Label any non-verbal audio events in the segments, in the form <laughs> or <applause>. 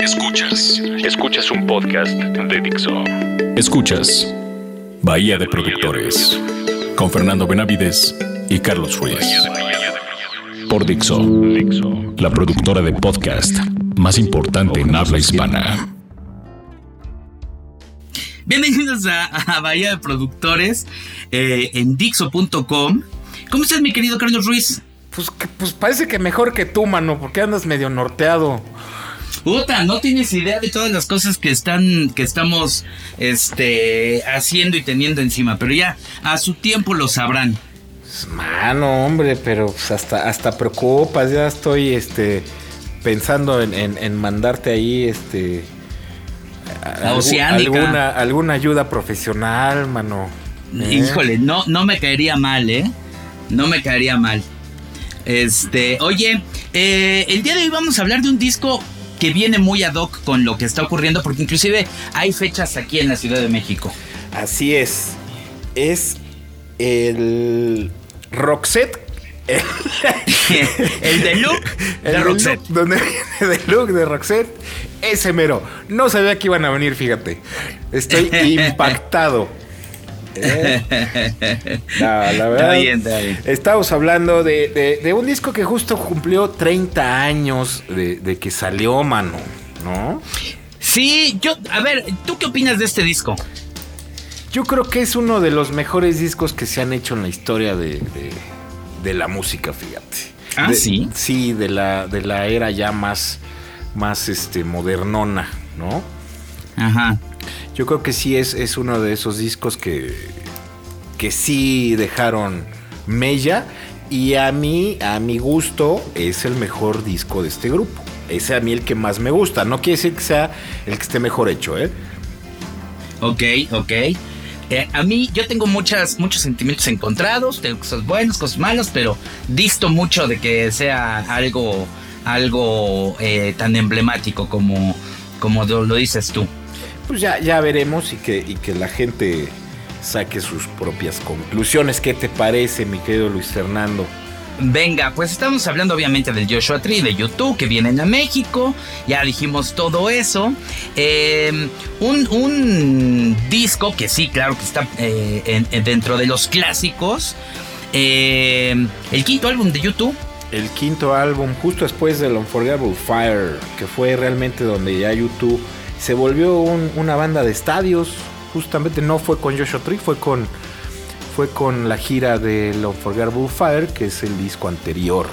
Escuchas. Escuchas un podcast de Dixo. Escuchas Bahía de Productores con Fernando Benavides y Carlos Ruiz. Por Dixo, la productora de podcast más importante en habla hispana. Bienvenidos a, Bahía de Productores eh, en Dixo.com. ¿Cómo estás, mi querido Carlos Ruiz? Pues, pues parece que mejor que tú, mano, porque andas medio norteado. Puta, no tienes idea de todas las cosas que están, que estamos, este, haciendo y teniendo encima, pero ya a su tiempo lo sabrán. Mano, hombre, pero pues, hasta, hasta preocupas, ya estoy, este, pensando en, mandarte ahí, este, alguna, alguna ayuda profesional, mano. ¿eh? Híjole, no, no me caería mal, ¿eh? No me caería mal. Este, oye, eh, el día de hoy vamos a hablar de un disco que viene muy ad hoc con lo que está ocurriendo, porque inclusive hay fechas aquí en la Ciudad de México. Así es. Es el Roxette. <laughs> el de Look de Roxette. donde viene de Look de Roxette. Ese mero. No sabía que iban a venir, fíjate. Estoy <laughs> impactado. ¿Eh? <laughs> la verdad. Estamos hablando de, un disco que justo cumplió 30 años de, que salió, mano, ¿no? Sí, yo, a ver, ¿tú qué opinas de este disco? Yo creo que es uno de los mejores discos que se han hecho en la historia de, la música, fíjate. Ah, sí. Sí, de la, de la era ya más, más este, modernona, ¿no? Ajá. Yo creo que sí es, es uno de esos discos que, que sí dejaron mella. Y a mí, a mi gusto, es el mejor disco de este grupo. Es a mí el que más me gusta. No quiere decir que sea el que esté mejor hecho, ¿eh? Ok, ok. Eh, a mí yo tengo muchas, muchos sentimientos encontrados, tengo cosas buenas, cosas malas, pero disto mucho de que sea algo, algo eh, tan emblemático como, como lo dices tú pues ya, ya veremos y que, y que la gente saque sus propias conclusiones. ¿Qué te parece, mi querido Luis Fernando? Venga, pues estamos hablando obviamente del Joshua Tree de YouTube que vienen a México. Ya dijimos todo eso. Em, un, disco que sí, claro que está eh, dentro de los clásicos. Em, el quinto álbum de YouTube. El quinto álbum, justo después del Unforgettable Fire, que fue realmente donde ya YouTube se volvió una banda de estadios. Justamente no fue con Joshua Tree, fue con, fue con la gira de Unforgettable Fire, que es el disco anterior.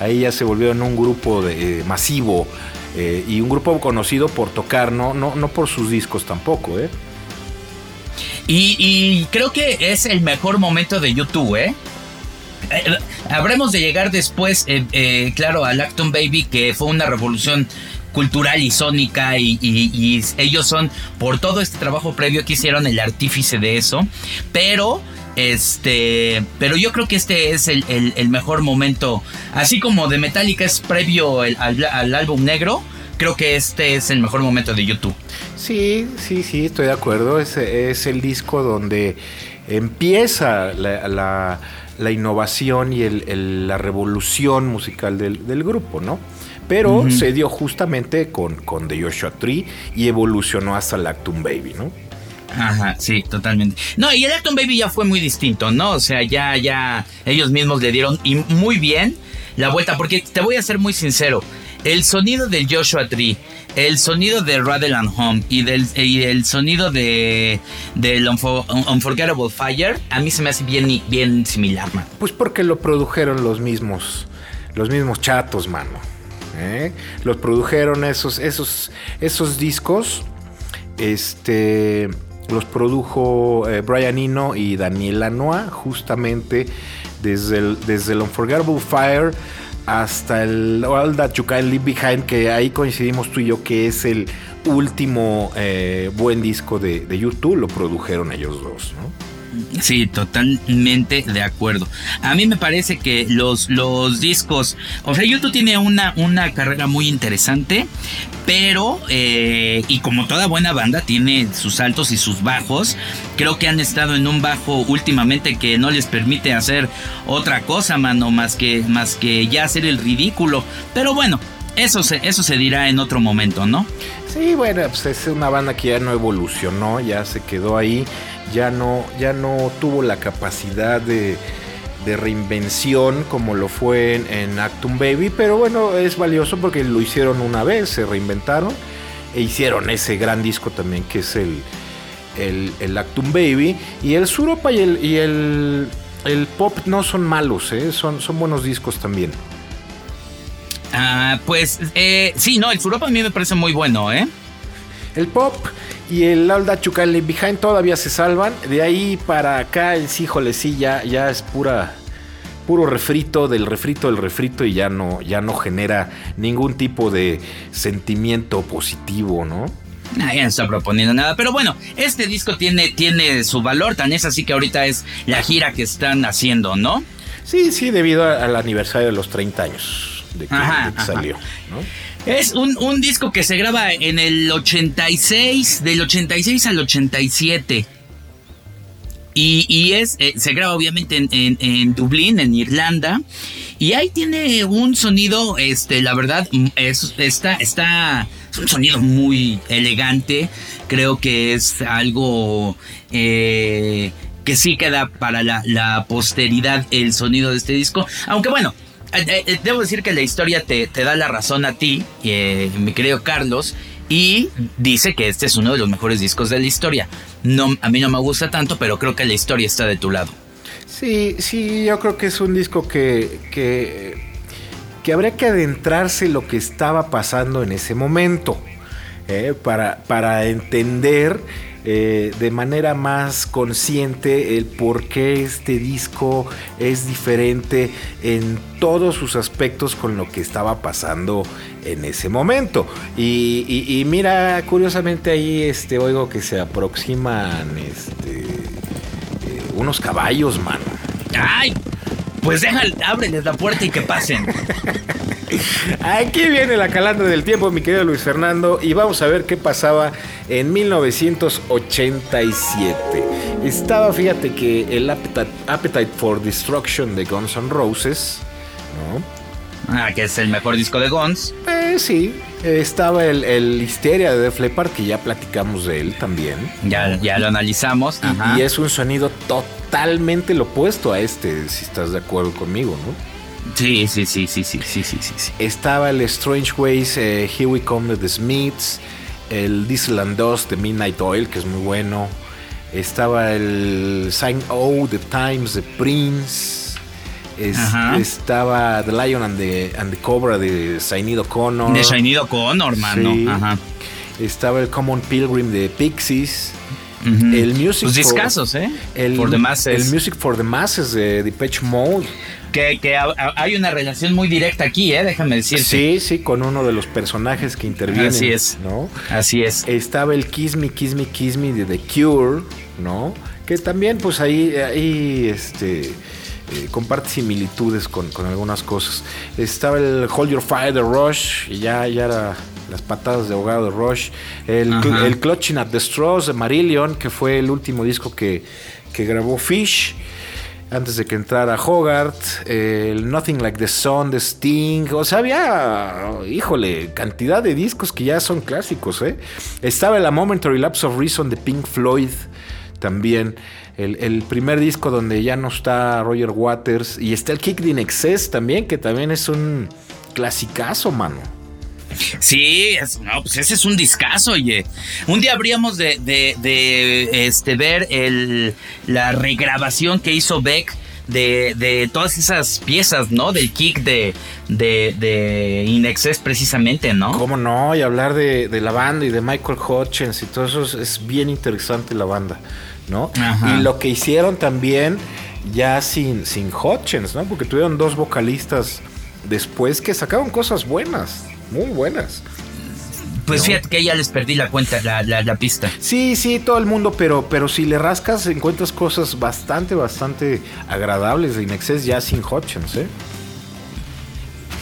Ahí ya se volvieron un grupo de, eh, masivo eh, y un grupo conocido por tocar, no, no, no por sus discos tampoco, ¿eh? Y, creo que es el mejor momento de YouTube, ¿eh? eh habremos de llegar después, claro, al Acton Baby, que fue una revolución cultural y sónica y, ellos son, por todo este trabajo previo que hicieron, el artífice de eso, pero... Este, pero yo creo que este es el, mejor momento. Así como de Metallica es previo al, álbum negro, creo que este es el mejor momento de YouTube. Sí, sí, sí, estoy de acuerdo. Es, es el disco donde empieza la, innovación y la revolución musical del grupo, ¿no? Pero se dio justamente con, con The Joshua Tree y evolucionó hasta el Actum Baby, ¿no? Ajá, sí, totalmente. No, y el Actum Baby ya fue muy distinto, ¿no? O sea, ya, ya, ellos mismos le dieron y muy bien la vuelta, porque te voy a ser muy sincero. El sonido del Joshua Tree, el sonido de Rattle and Home y, del, el sonido de del Unforgettable Fire, a mí se me hace bien, bien similar, man. Pues porque lo produjeron los mismos, los mismos chatos, mano. ¿Eh? Los produjeron esos, esos, esos discos. Este, los produjo eh, Brian Eno y Daniela Noah, justamente desde el, desde Unforgettable Fire hasta el All That You Can Leave Behind, que ahí coincidimos tú y yo que es el último eh, buen disco de, de, YouTube, lo produjeron ellos dos. Sí, totalmente de acuerdo. A mí me parece que los, los discos, o sea, YouTube tiene una, una carrera muy interesante, pero, eh, y como toda buena banda, tiene sus altos y sus bajos. Creo que han estado en un bajo últimamente que no les permite hacer otra cosa, mano, más que, más que ya hacer el ridículo. Pero bueno, eso se, eso se dirá en otro momento, ¿no? Sí, bueno, pues es una banda que ya no evolucionó, ya se quedó ahí, ya no, ya no tuvo la capacidad de, reinvención como lo fue en, Actum Baby, pero bueno, es valioso porque lo hicieron una vez, se reinventaron e hicieron ese gran disco también que es el, el, Actum Baby. Y el Suropa y el, y el, el pop no son malos, ¿eh? son, son buenos discos también. Ah, pues eh, sí, no, el Suropa a mí me parece muy bueno, ¿eh? El pop y el Alda Chucal Behind todavía se salvan. De ahí para acá, el sí, híjole, sí, ya, ya es pura puro refrito del refrito del refrito y ya no, ya no genera ningún tipo de sentimiento positivo, ¿no? Nadie no está proponiendo nada, pero bueno, este disco tiene, tiene su valor, tan es así que ahorita es la gira que están haciendo, ¿no? Sí, sí, debido al aniversario de los 30 años de que, salió. Es un, disco que se graba en el 86, del 86 al 87. Y, y es, eh, se graba obviamente en, en, Dublín, en Irlanda. Y ahí tiene un sonido, este, la verdad, es, está, está, es un sonido muy elegante. Creo que es algo eh, que sí queda para la, la posteridad el sonido de este disco. Aunque bueno, debo decir que la historia te, da la razón a ti, eh, mi querido Carlos, y dice que este es uno de los mejores discos de la historia. No, a mí no me gusta tanto, pero creo que la historia está de tu lado. Sí, sí, yo creo que es un disco que, que, que habría que adentrarse lo que estaba pasando en ese momento, para, para entender eh, de manera más consciente el por qué este disco es diferente en todos sus aspectos con lo que estaba pasando en ese momento. Y, mira, curiosamente ahí este, oigo que se aproximan este, eh, unos caballos, mano. ¡Ay! Pues déjale, ábreles la puerta y que pasen. Aquí viene la calandra del tiempo, mi querido Luis Fernando, y vamos a ver qué pasaba en 1987. Estaba, fíjate que el Appetite, for Destruction de Guns N' Roses, ¿no? Ah, que es el mejor disco de Guns. Eh, sí, estaba el, el, Histeria de Def Leppard, que ya platicamos de él también. Ya, ya lo analizamos. Y, y, es un sonido totalmente lo opuesto a este, si estás de acuerdo conmigo, ¿no? Sí, sí, sí, sí, sí, sí, sí, sí. Estaba el Strange Ways, eh, Here We Come de The Smiths, el Diesel and Dust de Midnight Oil, que es muy bueno. Estaba el Sign O, The Times, The Prince. estaba The Lion and the, and the Cobra de Sainido Connor. De Sainido Connor, mano. Ajá. Estaba el Common Pilgrim de Pixies. El Music Los discasos, ¿eh? El, for the Masses. El Music for the Masses de Depeche Mode que, hay una relación muy directa aquí, ¿eh? déjame decirte. Sí, sí, con uno de los personajes que intervienen. Así es. ¿no? Así es. Estaba el Kiss Me, Kiss Me, Kiss Me de The Cure, ¿no? Que también, pues ahí, ahí este, eh, comparte similitudes con, algunas cosas. Estaba el Hold Your Fire de Rush, y ya, ya era las patadas de ahogado de Rush. El, el Clutching at the Straws de Marillion, que fue el último disco que, que grabó Fish antes de que entrara Hogarth, el Nothing Like the Sun de Sting, o sea, había, híjole, cantidad de discos que ya son clásicos, ¿eh? Estaba el A Momentary Lapse of Reason de Pink Floyd también, el, primer disco donde ya no está Roger Waters, y está el Kick in Excess también, que también es un clasicazo, mano. Sí, no, pues ese es un discazo, oye. Un día habríamos de, este, ver el, la regrabación que hizo Beck de, todas esas piezas, ¿no? Del kick de, de, de Inexes precisamente, ¿no? ¿Cómo no? Y hablar de, la banda y de Michael Hutchins y todo eso es, bien interesante la banda, ¿no? Y lo que hicieron también ya sin, sin Hutchins, ¿no? Porque tuvieron dos vocalistas después que sacaron cosas buenas muy buenas. Pues fíjate que ya les perdí la cuenta, la, pista. Sí, sí, todo el mundo, pero, pero si le rascas encuentras cosas bastante, bastante agradables de Inexcess ya sin Hutchins, ¿eh?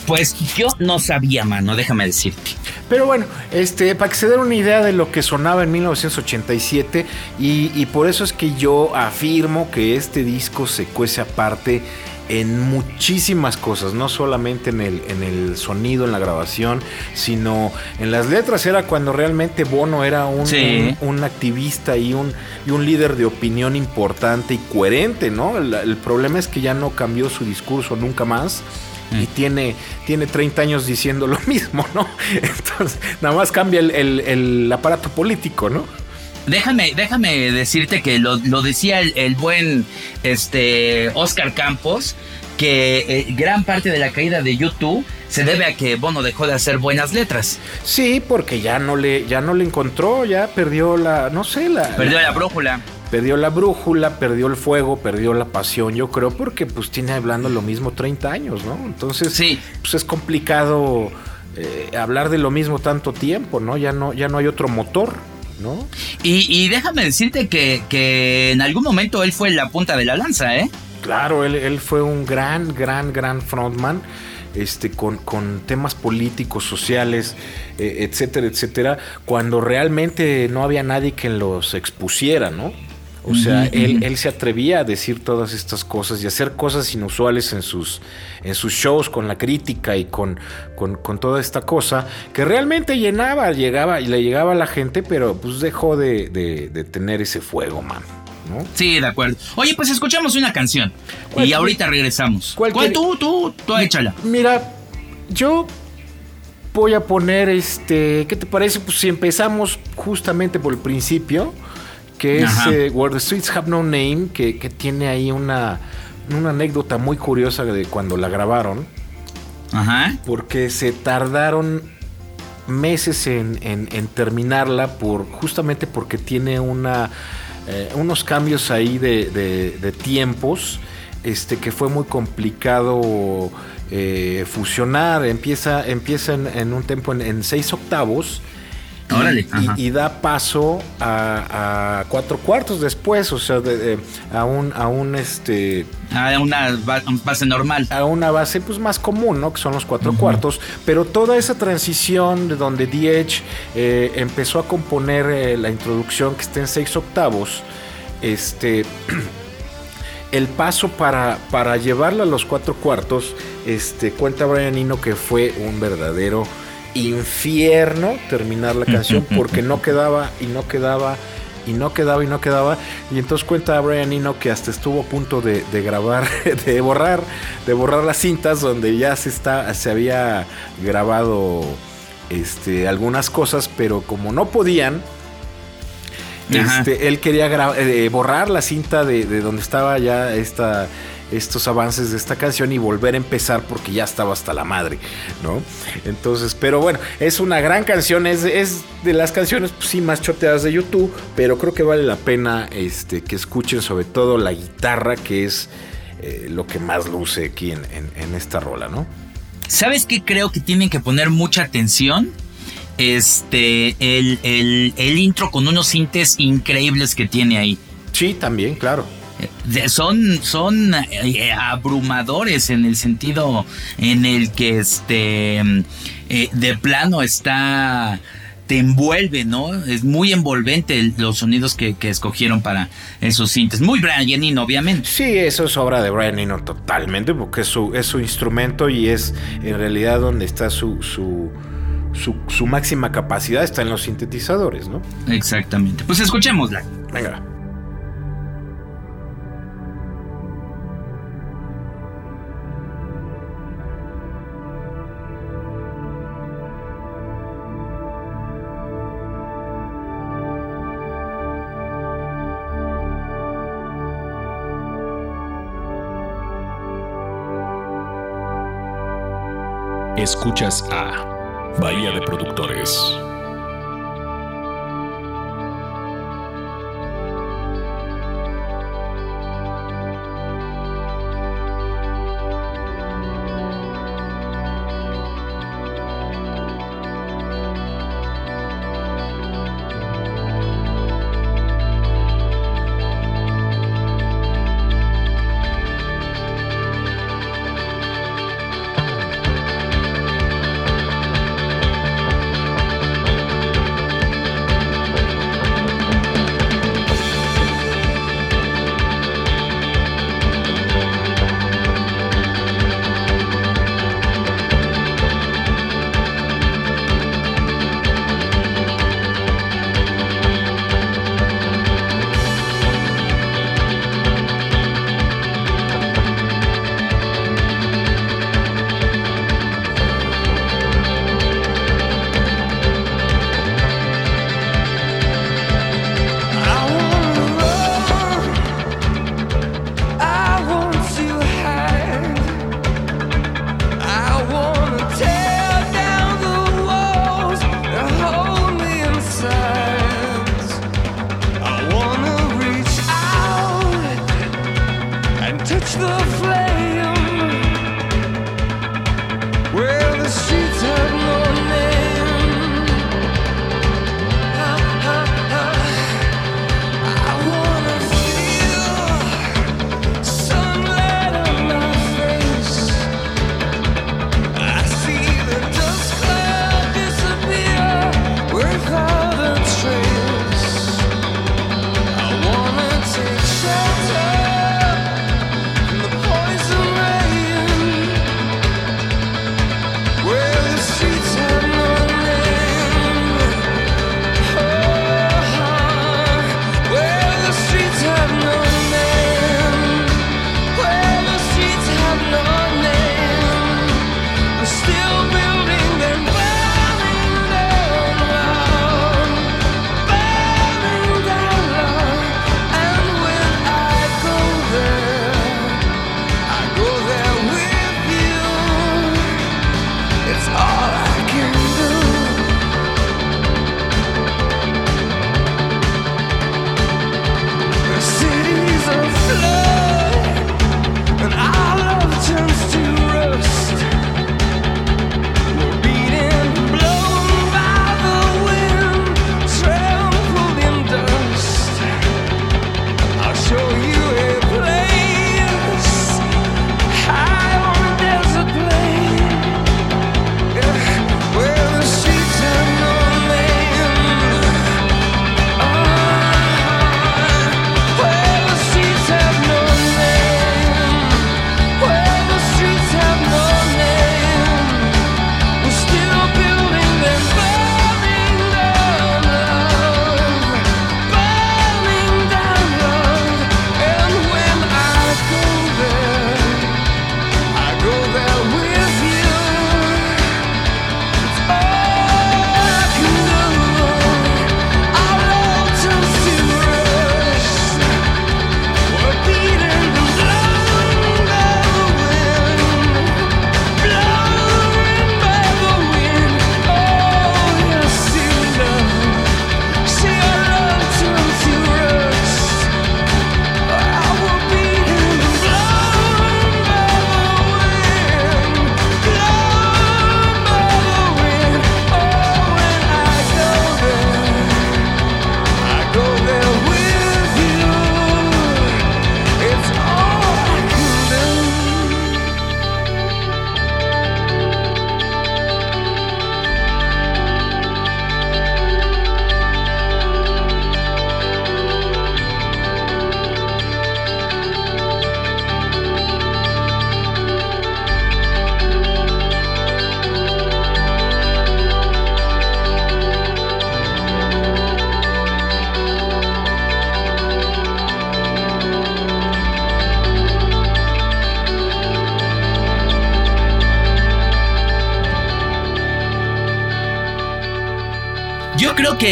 Pues yo no sabía, mano, déjame decirte. Pero bueno, este, para que se den una idea de lo que sonaba en 1987, y, y por eso es que yo afirmo que este disco se cuece aparte en muchísimas cosas, no solamente en el, en el sonido, en la grabación, sino en las letras. Era cuando realmente Bono era un, un, activista y un, y un líder de opinión importante y coherente, ¿no? El, problema es que ya no cambió su discurso nunca más y mm. tiene, tiene 30 años diciendo lo <laughs> mismo, ¿no? Entonces, nada más cambia el, el aparato político, ¿no? Déjame, déjame decirte que lo, decía el, buen este, Oscar Campos, que eh, gran parte de la caída de YouTube se debe a que Bono dejó de hacer buenas letras. Sí, porque ya no le, ya no le encontró, ya perdió la, no sé, la... Perdió la, brújula. Perdió la brújula, perdió el fuego, perdió la pasión, yo creo, porque pues tiene hablando lo mismo 30 años, ¿no? Entonces, sí. pues es complicado eh, hablar de lo mismo tanto tiempo, ¿no? Ya no, ya no hay otro motor. ¿No? Y, déjame decirte que, en algún momento él fue la punta de la lanza, ¿eh? Claro, él, fue un gran, gran, gran frontman. Este, con, temas políticos, sociales, eh, etcétera, etcétera, cuando realmente no había nadie que los expusiera, ¿no? O sea, él, se atrevía a decir todas estas cosas y hacer cosas inusuales en sus, en sus shows con la crítica y con, con, toda esta cosa que realmente llenaba, llegaba y le llegaba a la gente, pero pues dejó de, tener ese fuego, man. ¿no? Sí, de acuerdo. Oye, pues escuchamos una canción y ahorita regresamos. ¿Cuál, tú, tú, tú, échala? Mira, yo voy a poner este, ¿qué te parece? Pues si empezamos justamente por el principio que es eh, Where the Streets Have No Name, que, tiene ahí una, una, anécdota muy curiosa de cuando la grabaron. Ajá. Porque se tardaron meses en, terminarla por justamente porque tiene una eh, unos cambios ahí de, tiempos este que fue muy complicado eh, fusionar empieza empieza en, un tempo en, seis octavos y, da paso a, cuatro cuartos después, o sea, a un, a un este. A una base normal. A una base pues más común, ¿no? Que son los cuatro cuartos. Pero toda esa transición de donde DH eh, empezó a componer eh, la introducción que está en seis octavos. Este. <clears throat> el paso para, para llevarla a los cuatro cuartos, este, cuenta Brian Eno que fue un verdadero infierno terminar la canción <laughs> porque no quedaba y no quedaba y no quedaba y no quedaba. Y entonces cuenta Brian Eno que hasta estuvo a punto de, grabar, <laughs> de borrar, de borrar las cintas donde ya se está, se había grabado este, algunas cosas, pero como no podían, este, él quería eh, borrar la cinta de, de, donde estaba ya esta estos avances de esta canción y volver a empezar porque ya estaba hasta la madre, ¿no? Entonces, pero bueno, es una gran canción, es, es de las canciones, pues, sí, más choteadas de YouTube, pero creo que vale la pena este, que escuchen sobre todo la guitarra, que es eh, lo que más luce aquí en, esta rola, ¿no? ¿Sabes qué creo que tienen que poner mucha atención? Este, el, el intro con unos sintes increíbles que tiene ahí. Sí, también, claro son, son eh, abrumadores en el sentido en el que este eh, de plano está te envuelve, ¿no? Es muy envolvente los sonidos que, escogieron para esos sintes. Muy Brian Eno, obviamente. Sí, eso es obra de Brian Eno totalmente, porque es su, es su instrumento y es en realidad donde está su, su, su, su máxima capacidad, está en los sintetizadores, ¿no? Exactamente. Pues escuchémosla. Venga. Escuchas a Bahía de Productores.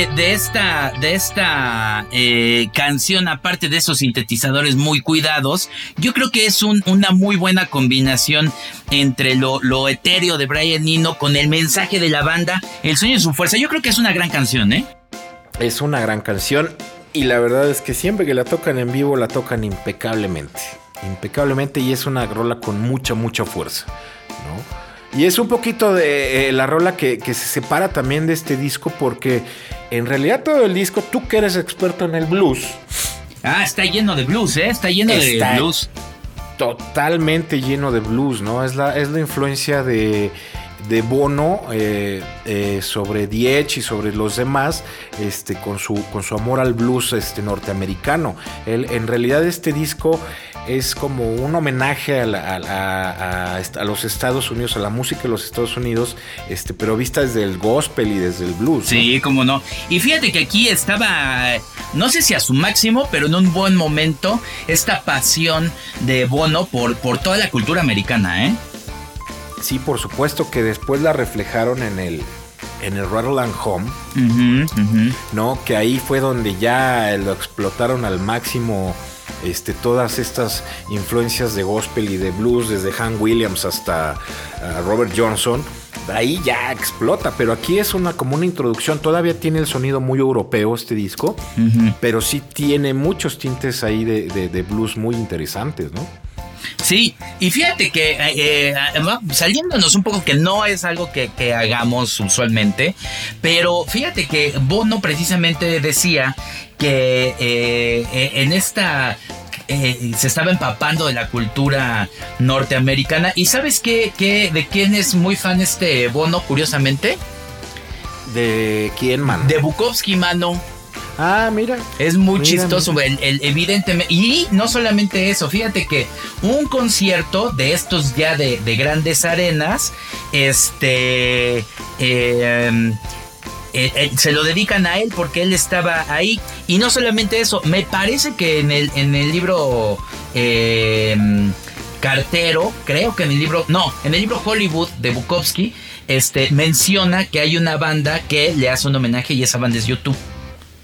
De esta, de esta eh, canción, aparte de esos sintetizadores muy cuidados, yo creo que es una muy buena combinación entre lo, lo etéreo de Brian Nino con el mensaje de la banda, el sueño y su fuerza. Yo creo que es una gran canción, ¿eh? Es una gran canción y la verdad es que siempre que la tocan en vivo la tocan impecablemente. Impecablemente y es una rola con mucha, mucha fuerza, ¿no? Y es un poquito de eh, la rola que, se separa también de este disco porque en realidad todo el disco, tú que eres experto en el blues. Ah, está lleno de blues, ¿eh? Está lleno de blues. Totalmente lleno de blues, ¿no? Es la, es la influencia de, de Bono eh, eh, sobre Diech y sobre los demás, este, con, su, con su amor al blues este, norteamericano. en realidad este disco es como un homenaje a, los Estados Unidos, a la música de los Estados Unidos, este, pero vista desde el gospel y desde el blues. Sí, cómo no. Y fíjate que aquí estaba, no sé si a su máximo, pero en un buen momento, esta pasión de Bono por, por toda la cultura americana, ¿eh? Sí, por supuesto que después la reflejaron en el, en el Rattle and Home, ¿no? Que ahí fue donde ya lo explotaron al máximo este, todas estas influencias de gospel y de blues, desde Han Williams hasta uh, Robert Johnson, ahí ya explota, pero aquí es una como una introducción, todavía tiene el sonido muy europeo este disco, pero sí tiene muchos tintes ahí de, blues muy interesantes, ¿no? Sí, y fíjate que eh, eh, saliéndonos un poco que no es algo que, que, hagamos usualmente, pero fíjate que Bono precisamente decía que eh, eh, en esta eh, se estaba empapando de la cultura norteamericana. ¿Y sabes qué, qué, de quién es muy fan este Bono, curiosamente? ¿De quién, mano? De Bukowski, mano. Ah, mira. Es muy chistoso, El, evidentemente. Y no solamente eso, fíjate que un concierto de estos ya de, de grandes arenas, este. Eh, eh, eh, se lo dedican a él porque él estaba ahí. Y no solamente eso, me parece que en el, en el libro em, Cartero, creo que en el libro, no, en el libro Hollywood de Bukowski, este, menciona que hay una banda que le hace un homenaje y esa banda es YouTube.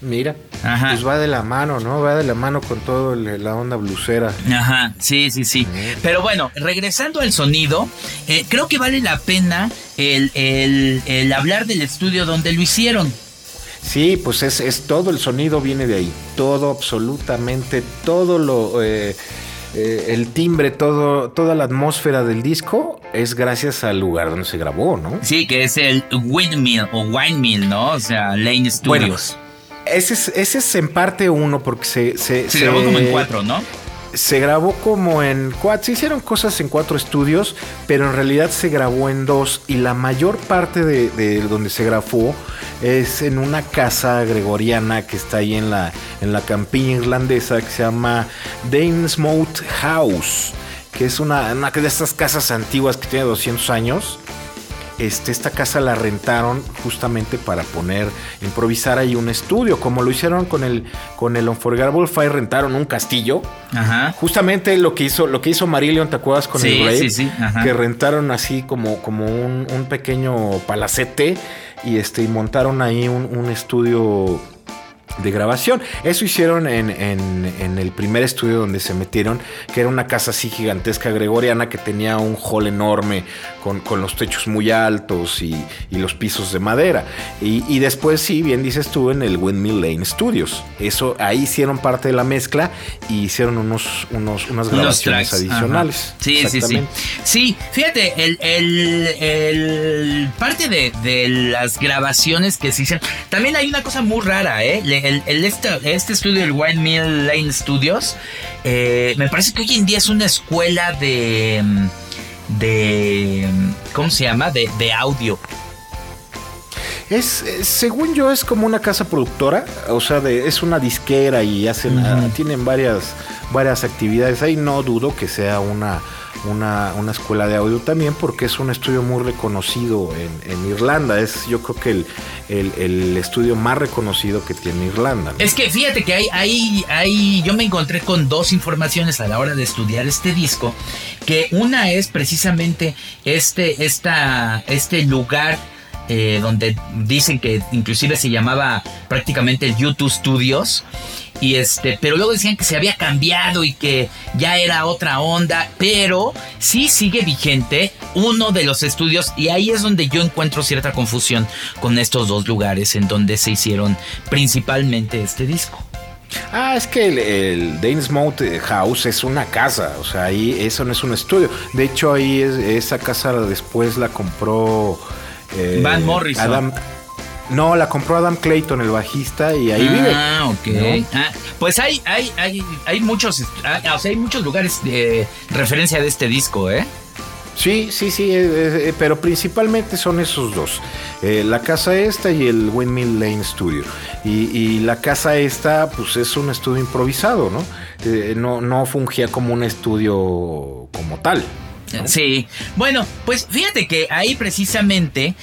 Mira, pues va de la mano, ¿no? Va de la mano con todo la onda blusera. Ajá, sí, sí, sí. Pero bueno, regresando al sonido, eh, creo que vale la pena el, hablar del estudio donde lo hicieron. Sí, pues es, es, todo el sonido viene de ahí. Todo, absolutamente, todo lo. Eh, eh, el timbre, todo, toda la atmósfera del disco es gracias al lugar donde se grabó, ¿no? Sí, que es el Windmill o Windmill, ¿no? O sea, Lane Studios. Ese es, ese es en parte uno, porque se. Se, grabó como en cuatro, ¿no? Se grabó como en cuatro. Se hicieron cosas en cuatro estudios, pero en realidad se grabó en dos. Y la mayor parte de, donde se grabó es en una casa gregoriana que está ahí en la, en la campiña irlandesa que se llama Danesmouth House, que es una, una de estas casas antiguas que tiene 200 años este, esta casa la rentaron justamente para poner, improvisar ahí un estudio, como lo hicieron con el, con el Unforgettable Fire, rentaron un castillo. Ajá. Justamente lo que hizo, lo que hizo Marillion, ¿te acuerdas con el Rey? Sí, sí, Que rentaron así como, como un, pequeño palacete y este, y montaron ahí un, un estudio de grabación. Eso hicieron en, el primer estudio donde se metieron, que era una casa así gigantesca gregoriana que tenía un hall enorme con, los techos muy altos y, los pisos de madera. Y, después, sí, bien dices tú, en el Windmill Lane Studios. Eso, ahí hicieron parte de la mezcla y hicieron unos, unos unas grabaciones adicionales. Sí, sí, sí. Sí, fíjate, el, parte de, de, las grabaciones que se hicieron, también hay una cosa muy rara, ¿eh? El, este, este, estudio, el Windmill Lane Studios, eh, me parece que hoy en día es una escuela de. de. ¿Cómo se llama? De, audio. Es, según yo, es como una casa productora, o sea, de, es una disquera y hacen, tienen varias, varias actividades. Ahí no dudo que sea una, una, escuela de audio también porque es un estudio muy reconocido en, Irlanda. Es yo creo que el, estudio más reconocido que tiene Irlanda. Es que fíjate que hay, hay, hay, yo me encontré con dos informaciones a la hora de estudiar este disco, que una es precisamente este, esta, este lugar eh, donde dicen que inclusive se llamaba prácticamente el YouTube Studios. Y este, pero luego decían que se había cambiado y que ya era otra onda, pero sí sigue vigente uno de los estudios y ahí es donde yo encuentro cierta confusión con estos dos lugares en donde se hicieron principalmente este disco. Ah, es que el, el Dane's House es una casa, o sea, ahí eso no es un estudio. De hecho, ahí esa casa después la compró eh, Van Morrison. Adam, no, la compró Adam Clayton, el bajista, y ahí vive. Ah, ok. Ah, pues hay, hay, hay, hay muchos, ah, o sea, hay muchos lugares de referencia de este disco, ¿eh? Sí, sí, sí, eh, eh, pero principalmente son esos dos. la casa esta y el Windmill Lane Studio. Y, la casa esta, pues es un estudio improvisado, ¿no? no, no fungía como un estudio como tal. Sí, bueno, pues fíjate que ahí precisamente,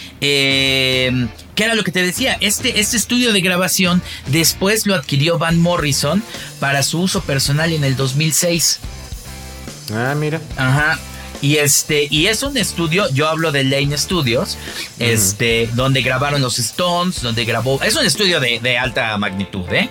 ¿qué era lo que te decía? Este, este estudio de grabación después lo adquirió Van Morrison para su uso personal en el 2006. Ah, mira. Ajá. Y este, y es un estudio, yo hablo de Lane Studios, este, donde grabaron los Stones, donde grabó, es un estudio de, de alta magnitud, ¿eh?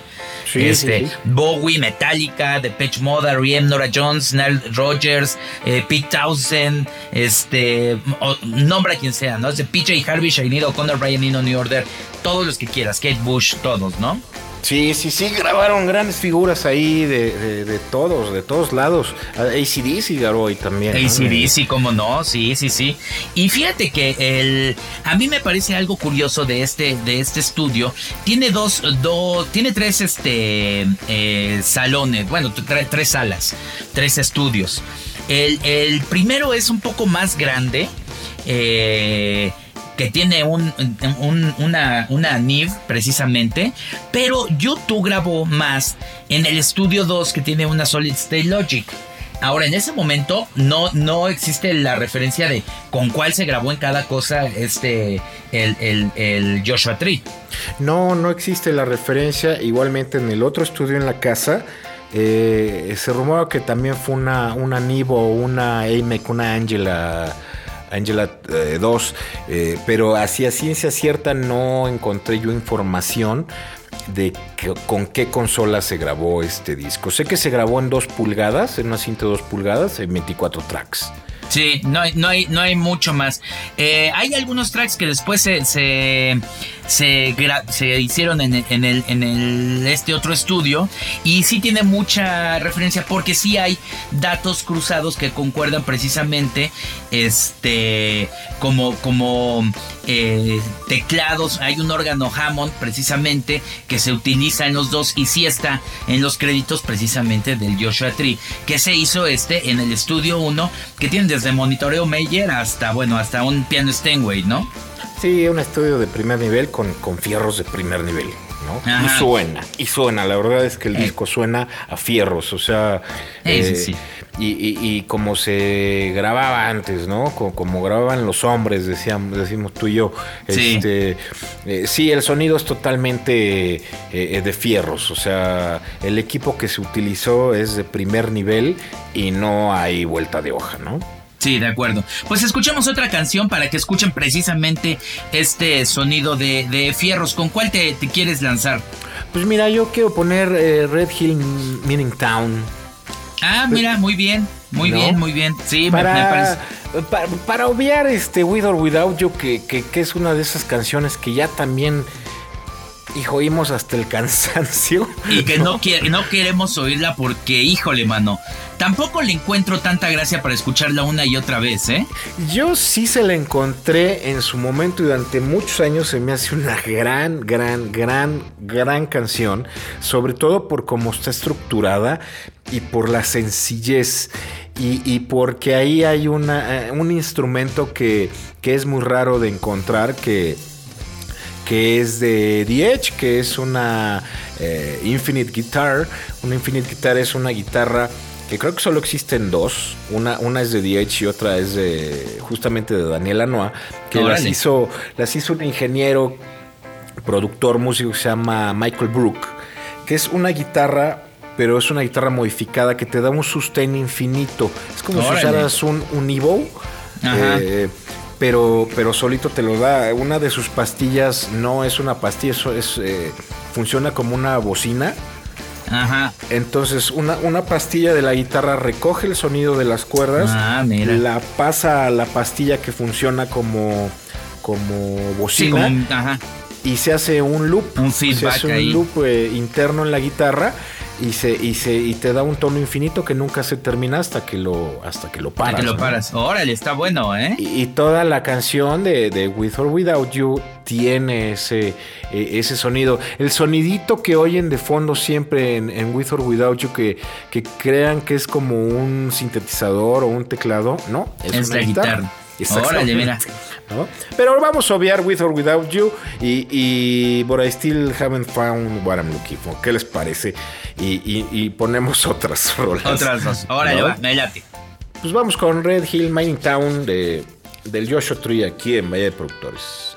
este, Bowie, Metallica, The Pitch Mode, R.E.M., Nora Jones, Nile Rogers, eh, Pete Townsend, este, nombra quien sea, ¿no? Es de PJ Harvey, Shainid O'Connor, Brian Eno, New Order, todos los que quieras, Kate Bush, todos, ¿no? Sí, sí, sí, grabaron grandes figuras ahí de, todos, de todos lados. ACDC grabó ahí también. ACDC, cómo no, sí, sí, sí. Y fíjate que el, a mí me parece algo curioso de este, de este estudio. Tiene dos, dos tiene tres este, eh, salones, bueno, tres salas, tres estudios. El, el primero es un poco más grande. Eh, que tiene un, una, una NIV precisamente, pero YouTube grabó más en el Studio 2 que tiene una Solid State Logic. Ahora, en ese momento no, no existe la referencia de con cuál se grabó en cada cosa este el, el, Joshua Tree. No, no existe la referencia. Igualmente en el otro estudio en la casa. Eh, se rumora que también fue una, una Nivo, una AMEC, una Angela Angela 2, eh, eh, pero hacia ciencia cierta no encontré yo información de con qué consola se grabó este disco. Sé que se grabó en 2 pulgadas, en una cinta de 2 pulgadas, en 24 tracks. Sí, no hay, no hay, no hay mucho más. Eh, hay algunos tracks que después se, se, hicieron en el, en, el, en el, este otro estudio y sí tiene mucha referencia porque sí hay datos cruzados que concuerdan precisamente este, como, como eh, teclados. Hay un órgano Hammond precisamente que se utiliza en los dos y sí está en los créditos precisamente del Joshua Tree que se hizo este en el estudio 1 que tiene desde monitoreo Meyer hasta bueno hasta un piano Steinway, ¿no? Sí, un estudio de primer nivel con, con fierros de primer nivel. ¿no? Y suena, y suena. La verdad es que el eh. disco suena a fierros, o sea, eh, Y, como se grababa antes, ¿no? Como, grababan los hombres, decíamos, decimos tú y yo. Sí. Este, eh, sí, el sonido es totalmente de fierros, o sea, el equipo que se utilizó es de primer nivel y no hay vuelta de hoja, ¿no? Sí, de acuerdo. Pues escuchemos otra canción para que escuchen precisamente este sonido de, fierros. ¿Con cuál te, quieres lanzar? Pues mira, yo quiero poner eh, Red Hill Meaning Town. Ah, mira, muy bien, muy bien, muy bien. Sí, para, me, parece. Para, obviar este With or Without You, que, que, que es una de esas canciones que ya también y oímos hasta el cansancio. Y que no, <laughs> no queremos oírla porque, híjole, mano, tampoco le encuentro tanta gracia para escucharla una y otra vez, ¿eh? Yo sí se la encontré en su momento y durante muchos años se me hace una gran, gran, gran, gran canción, sobre todo por cómo está estructurada y por la sencillez. Y, porque ahí hay una, eh, un instrumento que, que es muy raro de encontrar que que es de The Edge, que es una eh, Infinite Guitar. Una Infinite Guitar es una guitarra que creo que solo existen dos. Una, una es de The Edge y otra es de justamente de Daniel Anoa, que las hizo, las hizo un ingeniero, productor, músico que se llama Michael Brook, que es una guitarra pero es una guitarra modificada que te da un sustain infinito. Es como si usaras un, un Evo, eh, pero, pero solito te lo da. Una de sus pastillas no es una pastilla, eso es, eh, funciona como una bocina. Ajá. Entonces, una, una pastilla de la guitarra recoge el sonido de las cuerdas, Ah, mira. la pasa a la pastilla que funciona como, como Sí, bocina como un- ajá. y se hace un loop. Un se hace un ahí. loop eh, interno en la guitarra y se, y se y te da un tono infinito que nunca se termina hasta que lo hasta que lo paras. Para que lo ¿no? paras. Órale, está bueno, ¿eh? Y, y toda la canción de, de With or Without You tiene ese, eh, ese sonido. El sonidito que oyen de fondo siempre en, en With or Without You, que, que crean que es como un sintetizador o un teclado, ¿no? Es la guitarra. Órale, mira. ¿No? Pero vamos a obviar With or Without You y, y But I Still Haven't Found What I'm Looking For. ¿Qué les parece? Y, y- y ponemos <laughs> otras rolas. Otras dos. Órale, ¿no? va, me late. Pues vamos con Red Hill Mining Town de, del Joshua Tree aquí en Valle de Productores.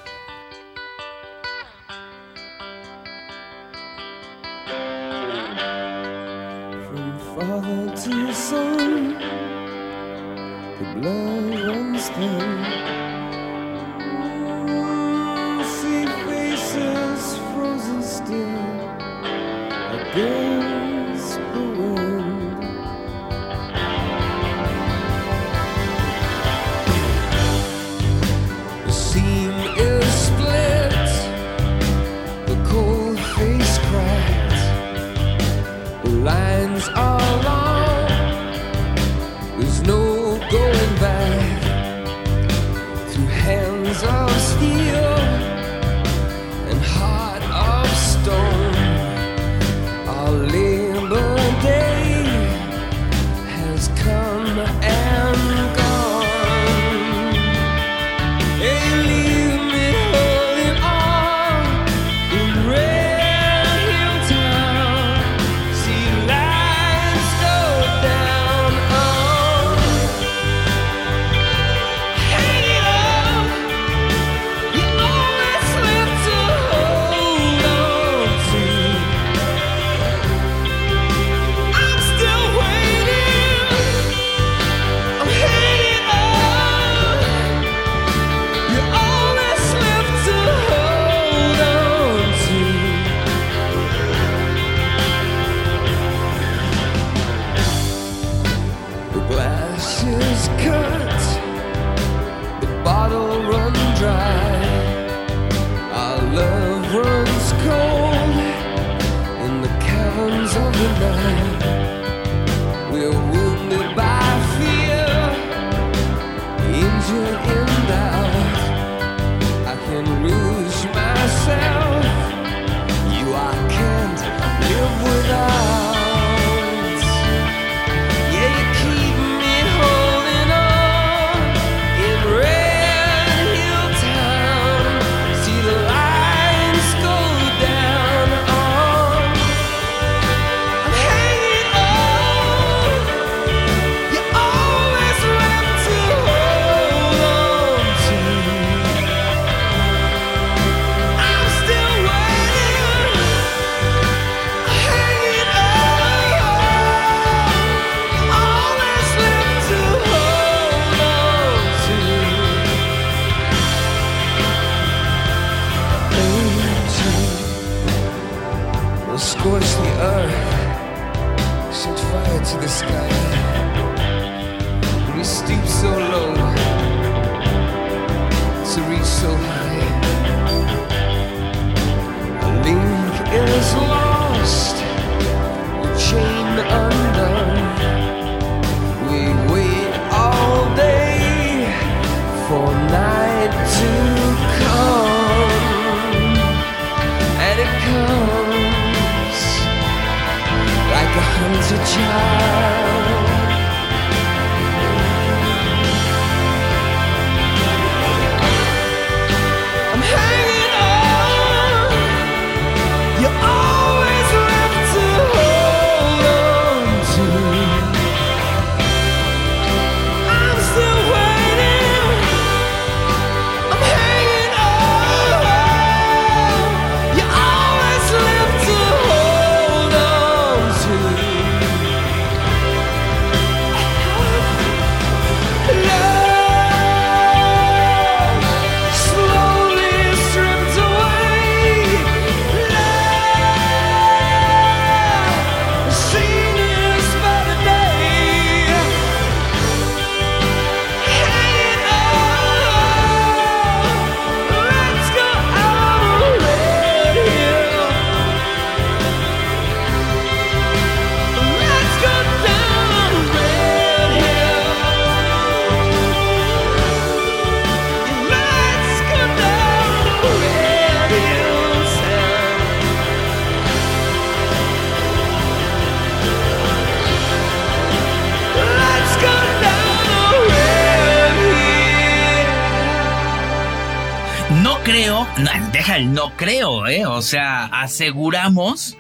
No, no creo, ¿eh? O sea, aseguramos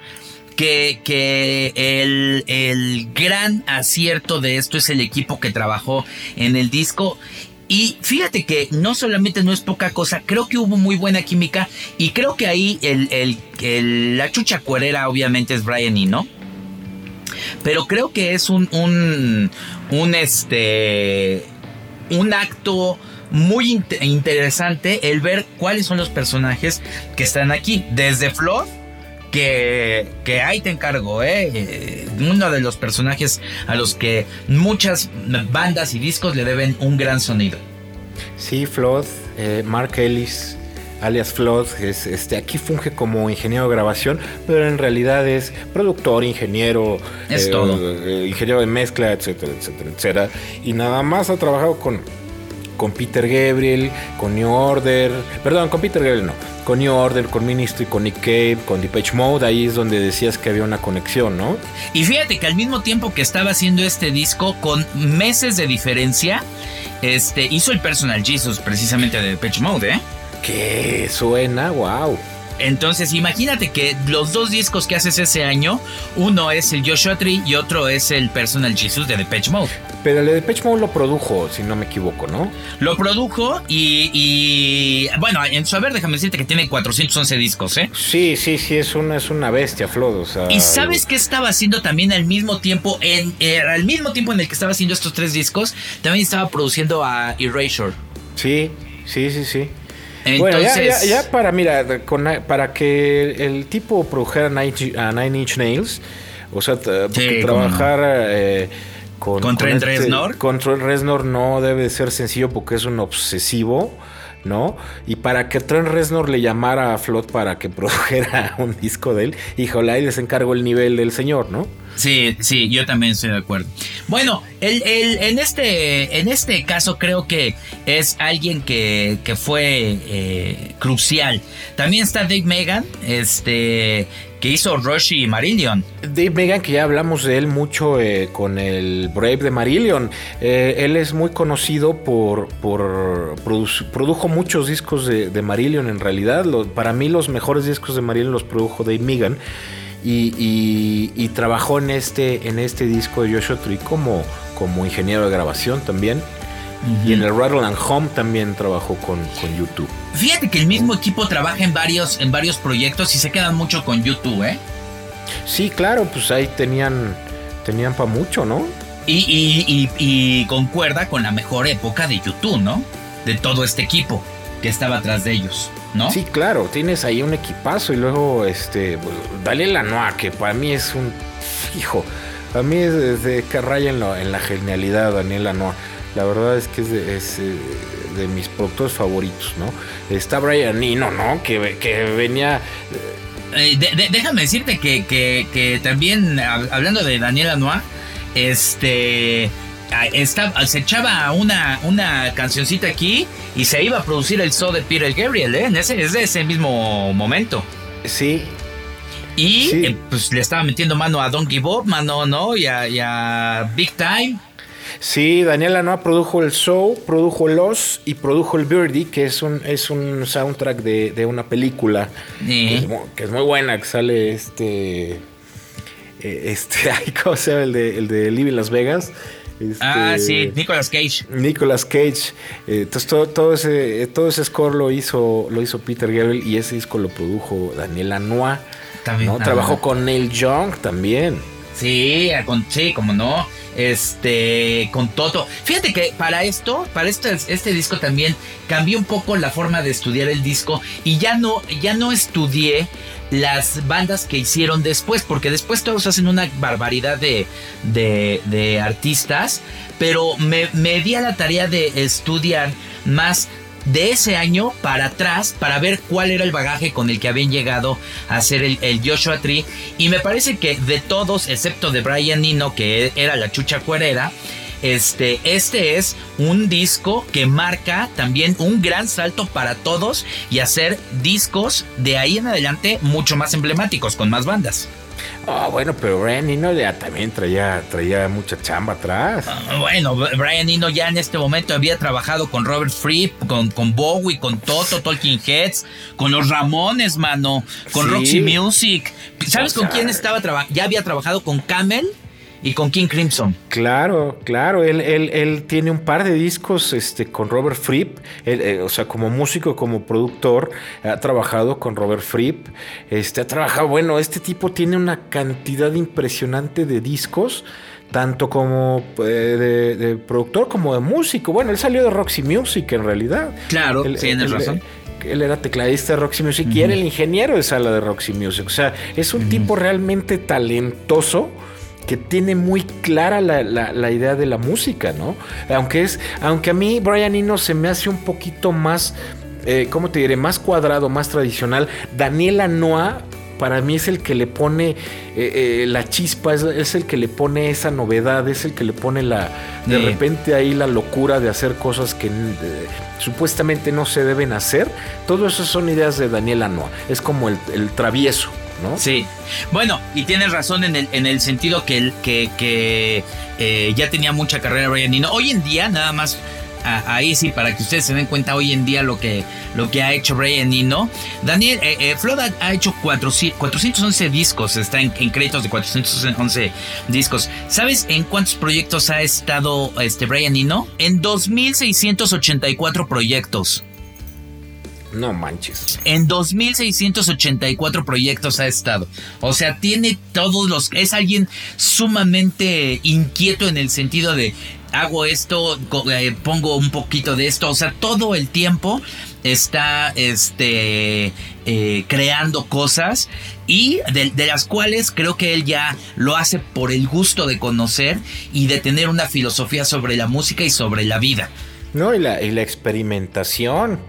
que, que el, el, gran acierto de esto es el equipo que trabajó en el disco. Y fíjate que no solamente no es poca cosa, creo que hubo muy buena química y creo que ahí el, el, la chucha cuerera obviamente es Brian Eno. Pero creo que es un, un, este, un acto muy interesante el ver cuáles son los personajes que están aquí. Desde Flor, que, que ahí te encargo, ¿eh? ¿eh? Uno de los personajes a los que muchas bandas y discos le deben un gran sonido. Sí, Flood, eh, Mark Ellis, alias Flood, es, este, aquí funge como ingeniero de grabación, pero en realidad es productor, ingeniero, es eh, ingeniero de mezcla, etcétera, etcétera, etcétera. Y nada más ha trabajado con con Peter Gabriel, con New Order, perdón, con Peter Gabriel no, con New Order, con Ministry, con Nick Cave, con Depeche Mode, ahí es donde decías que había una conexión, ¿no? Y fíjate que al mismo tiempo que estaba haciendo este disco, con meses de diferencia, este, hizo el Personal Jesus precisamente de Depeche Mode, ¿eh? Que suena, wow. Entonces, imagínate que los dos discos que haces ese año, uno es el Joshua Tree y otro es el Personal Jesus de Depeche Mode. Pero el de Depeche Mode lo produjo, si no me equivoco, ¿no? Lo produjo y, bueno, en su haber, déjame decirte que tiene 411 discos, ¿eh? Sí, sí, sí, es una, es una bestia, Flodo. ¿Y sabes qué estaba haciendo también al mismo tiempo? En, eh, al mismo tiempo en el que estaba haciendo estos tres discos, también estaba produciendo a Erasure. Sí, sí, sí, sí bueno, ya, para, mira, para que el tipo produjera Nine, Inch Nails, o sea, trabajar eh, con, con, Trent este Reznor. Con Trent Reznor no debe ser sencillo porque es un obsesivo. ¿No? Y para que Trent Reznor le llamara a Flot para que <laughs> produjera un disco de él, híjole, ahí les encargo el nivel del señor, ¿no? Sí, sí, yo también estoy de acuerdo. Bueno, el, en, este, en este caso creo que es alguien que, que fue eh, crucial. También está Dave Megan, este, que hizo Rush y Marillion. Dave Megan, que ya hablamos de él mucho eh, con el Brave de Marillion. Eh, él es muy conocido por, por produjo muchos discos de, de Marillion en realidad. para mí los mejores discos de Marillion los produjo Dave Megan y, trabajó en este, en este disco de Joshua Tree como, como ingeniero de grabación también. Y en el Rattle and Home también trabajó con, con, YouTube. Fíjate que el mismo equipo trabaja en varios, en varios proyectos y se quedan mucho con YouTube, ¿eh? Sí, claro, pues ahí tenían, tenían para mucho, ¿no? Y, y, y, concuerda con la mejor época de YouTube, ¿no? De todo este equipo que estaba atrás de ellos. ¿no? Sí, claro, tienes ahí un equipazo y luego, este, Dale la Noa, que para mí es un, hijo, a mí es de, que raya en, en, la genialidad Daniel Lanois. La verdad es que es, de, eh, mis productores favoritos, ¿no? Está Brian Eno, ¿no? Que, que venía... Eh, déjame decirte que, que, que, también, hablando de Daniel Lanois, este se echaba una, una cancioncita aquí y se iba a producir el show de Peter Gabriel, ¿eh? En ese, es de ese mismo momento. Sí. Y eh, pues le estaba metiendo mano a Donkey Bob, mano, ¿no? Y a, Big Time. Sí, Daniela Noa produjo el show, produjo Los y produjo el Birdie, que es un, es un soundtrack de, una película que, es muy, buena, que sale este. Eh, este, <laughs> ¿cómo se llama? El de, el de Living Las Vegas. ah, este, sí, Nicolas Cage. Nicolas Cage. Eh, entonces todo, todo, ese, todo ese score lo hizo, lo hizo Peter Gabriel y ese disco lo produjo Daniela Noa. También. Trabajó con Neil Young también. Sí, con, sí, como no. Este, con Toto. Fíjate que para esto, para este, este disco también cambió un poco la forma de estudiar el disco y ya no, ya no estudié las bandas que hicieron después, porque después todos hacen una barbaridad de, de, artistas, pero me, me di a la tarea de estudiar más de ese año para atrás para ver cuál era el bagaje con el que habían llegado a hacer el, Joshua Tree. Y me parece que de todos, excepto de Brian Nino, que era la chucha cuerera, este, este es un disco que marca también un gran salto para todos y hacer discos de ahí en adelante mucho más emblemáticos, con más bandas. Ah, bueno, pero Brian Eno ya también traía, traía mucha chamba atrás. Ah, bueno, Brian Eno ya en este momento había trabajado con Robert Fripp, con, con Bowie, con Toto, Talking Heads, con los Ramones, mano, con Roxy Music. ¿Sabes con quién estaba trabajando? Ya había trabajado con Camel y con King Crimson. Claro, claro. Él, él, él tiene un par de discos este, con Robert Fripp. Eh, o sea, como músico, como productor, ha trabajado con Robert Fripp. Este, ha trabajado, bueno, este tipo tiene una cantidad impresionante de discos tanto como eh, de, productor como de músico. Bueno, él salió de Roxy Music en realidad. Claro, tienes razón. Él era tecladista de Roxy Music y era el ingeniero de sala de Roxy Music. O sea, es un tipo realmente talentoso que tiene muy clara la, idea de la música, ¿no? Aunque es, aunque a mí Brian Eno se me hace un poquito más, eh, ¿cómo te diré? Más cuadrado, más tradicional. Daniela Noa para mí es el que le pone eh, eh, la chispa, es, el que le pone esa novedad, es el que le pone la de repente ahí la locura de hacer cosas que supuestamente no se deben hacer. Todo eso son ideas de Daniela Noa. Es como el, el travieso. Sí. Bueno, y tienes razón en el, en el sentido que, que, que eh, ya tenía mucha carrera Brian Eno. Hoy en día, nada más ahí sí, para que ustedes se den cuenta hoy en día lo que, lo que ha hecho Brian Eno. Daniel, eh, eh ha hecho 411 discos, está en, créditos de 411 discos. ¿Sabes en cuántos proyectos ha estado este Brian Eno? En 2.684 proyectos. No manches. En 2.684 proyectos ha estado. O sea, tiene todos los... Es alguien sumamente inquieto en el sentido de hago esto, eh, pongo un poquito de esto. O sea, todo el tiempo está este, eh, creando cosas y de, las cuales creo que él ya lo hace por el gusto de conocer y de tener una filosofía sobre la música y sobre la vida. No, y la, y la experimentación.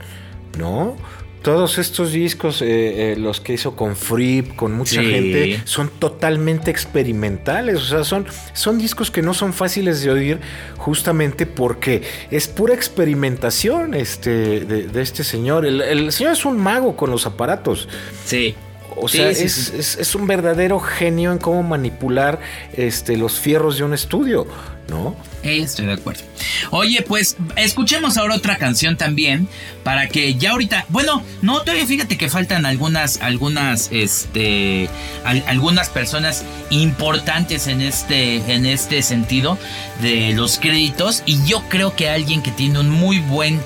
¿No? Todos estos discos, eh, eh, los que hizo con Fripp, con mucha gente, son totalmente experimentales. O sea, son, son discos que no son fáciles de oír justamente porque es pura experimentación este, de, este señor. El, señor es un mago con los aparatos. Sí. O sea, es, un verdadero genio en cómo manipular este, los fierros de un estudio, ¿no? Estoy de acuerdo. Oye, pues escuchemos ahora otra canción también para que ya ahorita, bueno, no todavía fíjate que faltan algunas, algunas, este, algunas personas importantes en este, en este sentido de los créditos y yo creo que alguien que tiene un muy buen,